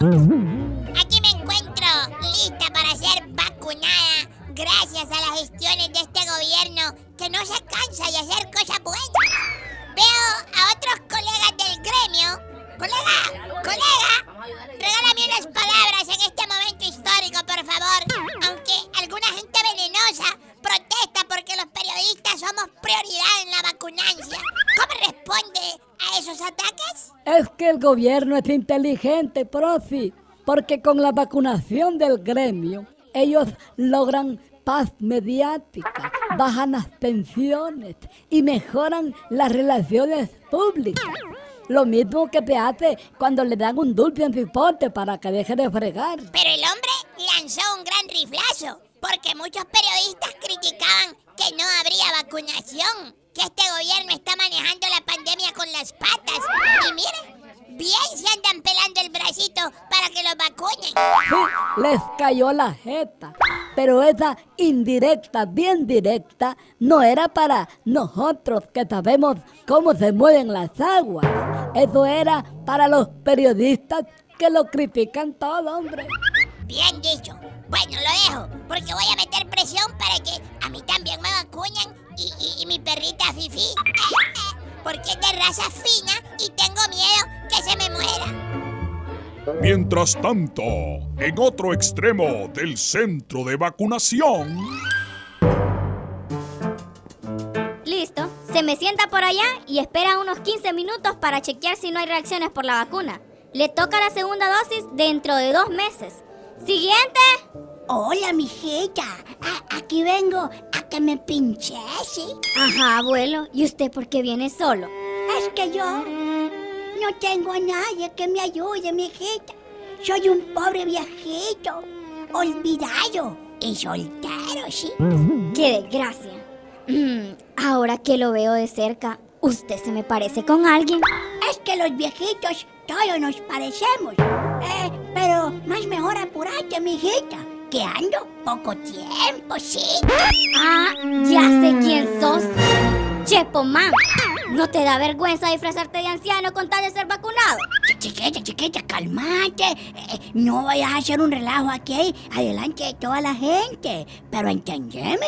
Mm-hmm. Es que el gobierno es inteligente, profi, porque con la vacunación del gremio ellos logran paz mediática, bajan las tensiones y mejoran las relaciones públicas. Lo mismo que te hace cuando le dan un dulce en cipote para que deje de fregar. Pero el hombre lanzó un gran riflazo, porque muchos periodistas criticaban que no habría vacunación, que este gobierno está manejando la pandemia con las patas. Y miren, bien se andan pelando el bracito para que los vacunen. Sí, les cayó la jeta. Pero esa indirecta, bien directa, no era para nosotros que sabemos cómo se mueven las aguas. Eso era para los periodistas que lo critican todo, hombre. Bien dicho. Bueno, lo dejo, porque voy a meter presión para que a mí también me vacunen y, y- mi perrita Fifi. Porque es de raza fina y tengo miedo que se me muera. Mientras tanto, en otro extremo del centro de vacunación, Listo. Se me sienta por allá y espera unos 15 minutos para chequear si no hay reacciones por la vacuna. Le toca la segunda dosis dentro de dos meses. Siguiente. Hola, mijita. A- aquí vengo a que me pinchese. Ajá, abuelo. ¿Y usted por qué viene solo? Es que yo no tengo a nadie que me ayude, mijita. Soy un pobre viejito, olvidado y soltero, sí. ¡Qué desgracia! Mm, ahora que lo veo de cerca, ¿usted se me parece con alguien? Es que los viejitos todos nos parecemos. Eh, pero más mejor apurate, mijita, que ando poco tiempo, sí. Ah, ya sé quién sos. Chepo Man. ¿No te da vergüenza disfrazarte de anciano con tal de ser vacunado? Ch- Chiquita, chiquita, calmate. Eh, no vayas a hacer un relajo aquí, adelante de toda la gente. Pero entendeme,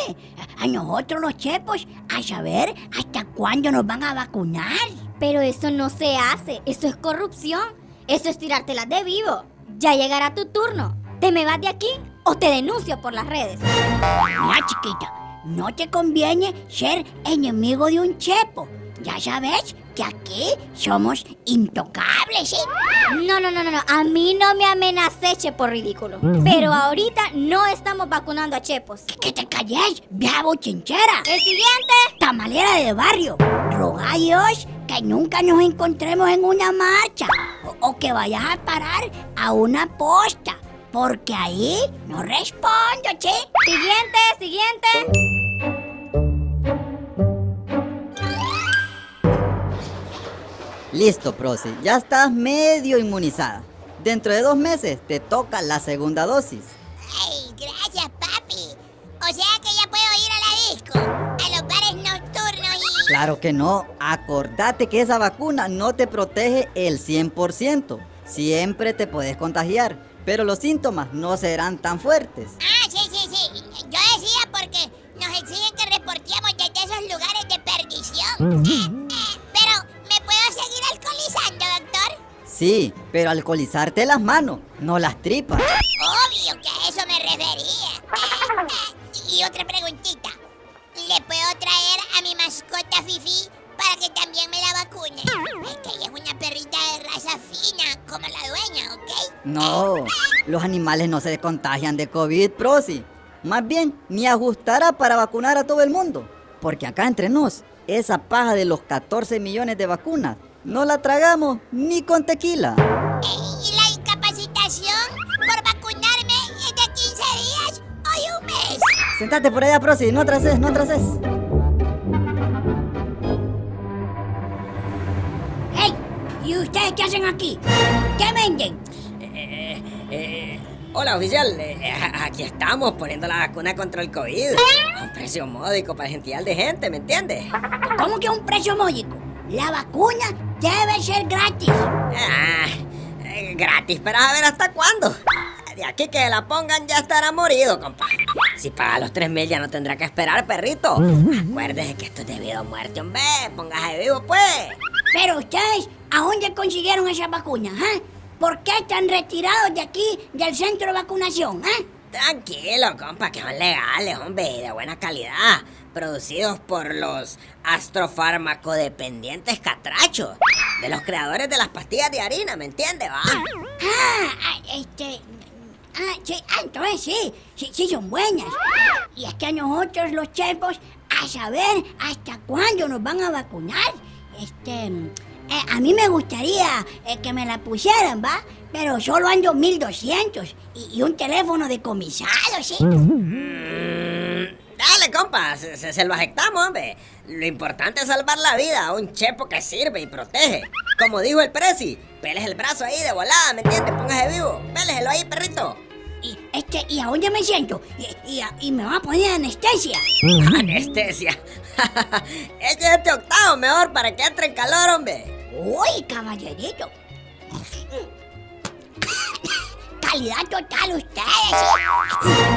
a nosotros los chepos, a saber hasta cuándo nos van a vacunar. Pero eso no se hace. Eso es corrupción. Eso es tirártelas de vivo. Ya llegará tu turno. ¿Te me vas de aquí o te denuncio por las redes? Mira, chiquita, no te conviene ser enemigo de un chepo. Ya sabes que aquí somos intocables, ¿sí? No, no, no, no, no. A mí no me amenacé, Chepo ridículo. Pero ahorita no estamos vacunando a Chepos. Que te calles, vieja bochinchera. El siguiente. tamalera de barrio. Roga a Dios que nunca nos encontremos en una marcha o, o que vayas a parar a una posta, porque ahí no respondo, che. Siguiente, siguiente. Listo, Prosi, ya estás medio inmunizada. Dentro de dos meses te toca la segunda dosis. Ay, gracias, papi. O sea que ya puedo ir a la disco, a los bares nocturnos y... Claro que no, acordate que esa vacuna no te protege el 100%. Siempre te puedes contagiar, pero los síntomas no serán tan fuertes. Ah, sí, sí, sí. Yo decía porque nos exigen que reportemos desde esos lugares de perdición. Eh, Sí, pero alcoholizarte las manos, no las tripas. Obvio que a eso me refería. Y otra preguntita. ¿Le puedo traer a mi mascota Fifi para que también me la vacune? Es que ella es una perrita de raza fina, como la dueña, ¿ok? No, los animales no se contagian de COVID, Prosi. Más bien, ni ajustará para vacunar a todo el mundo. Porque acá entre nos, esa paja de los 14 millones de vacunas, no la tragamos ni con tequila. Eh, ¿Y la incapacitación por vacunarme es de 15 días o un mes? Sentate por allá, Prosi, no atrases, no atrases. ¡Hey! ¿Y ustedes qué hacen aquí? ¿Qué venden? Eh, hola, oficial. Eh, aquí estamos poniendo la vacuna contra el COVID. A un precio módico para gentil de gente, ¿me entiendes? ¿Cómo que un precio módico? La vacuna debe ser gratis. Ah, Eh, gratis, pero a ver hasta cuándo. De aquí que la pongan ya estará morido, compa. Si paga los 3 mil ya no tendrá que esperar, perrito. Acuérdese que esto es debido a muerte, hombre. Póngase vivo, pues. Pero ustedes, ¿a dónde consiguieron esas vacunas, ah? ¿Por qué están retirados de aquí, del centro de vacunación, ah? Tranquilo, compa, que son legales, hombre, y de buena calidad. Producidos por los astrofarmacodependientes catrachos. De los creadores de las pastillas de harina, ¿me entiende, va? Ah, ah, este... Ah, sí, ah, entonces sí, sí, sí son buenas. Y es que a nosotros los chepos, a saber hasta cuándo nos van a vacunar. Este... eh, a mí me gustaría eh, que me la pusieran, ¿va? Pero solo ando 1200 y, y un teléfono decomisado, ¿sí? Dale, compa, se, se- se lo aceptamos, hombre. Lo importante es salvar la vida a un chepo que sirve y protege. Como dijo el presi, peles el brazo ahí de volada, ¿me entiendes? Póngase vivo, péleselo ahí, perrito. Y, este, ¿y a dónde me siento? Y, y, me van a poner anestesia. Anestesia. Eche este octavo mejor para que entre en calor, hombre. Uy, caballerito. Calidad total ustedes.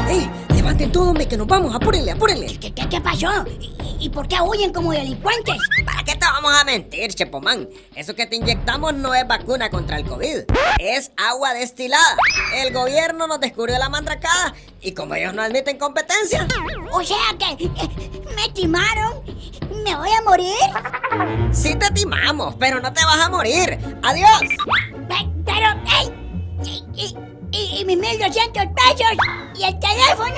¡Ey! Levanten todo, hombre, que nos vamos. Apúrenle, apúrenle. ¿Qué, qué, qué pasó? ¿Y, y por qué huyen como delincuentes? ¿Para qué te vamos a mentir, Chepomán? Eso que te inyectamos no es vacuna contra el COVID. Es agua destilada. El gobierno nos descubrió la mandracada y como ellos no admiten competencia, O sea que eh, me timaron. ¿Me voy a morir? sí te timamos, pero no te vas a morir. ¡Adiós! Pe- Pero, ey, y, mis 1200 pesos y el teléfono.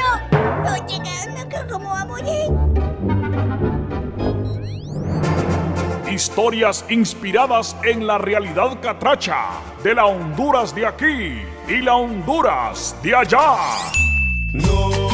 Que- ¿cómo va a morir? Historias inspiradas en la realidad catracha de la Honduras de aquí y la Honduras de allá. No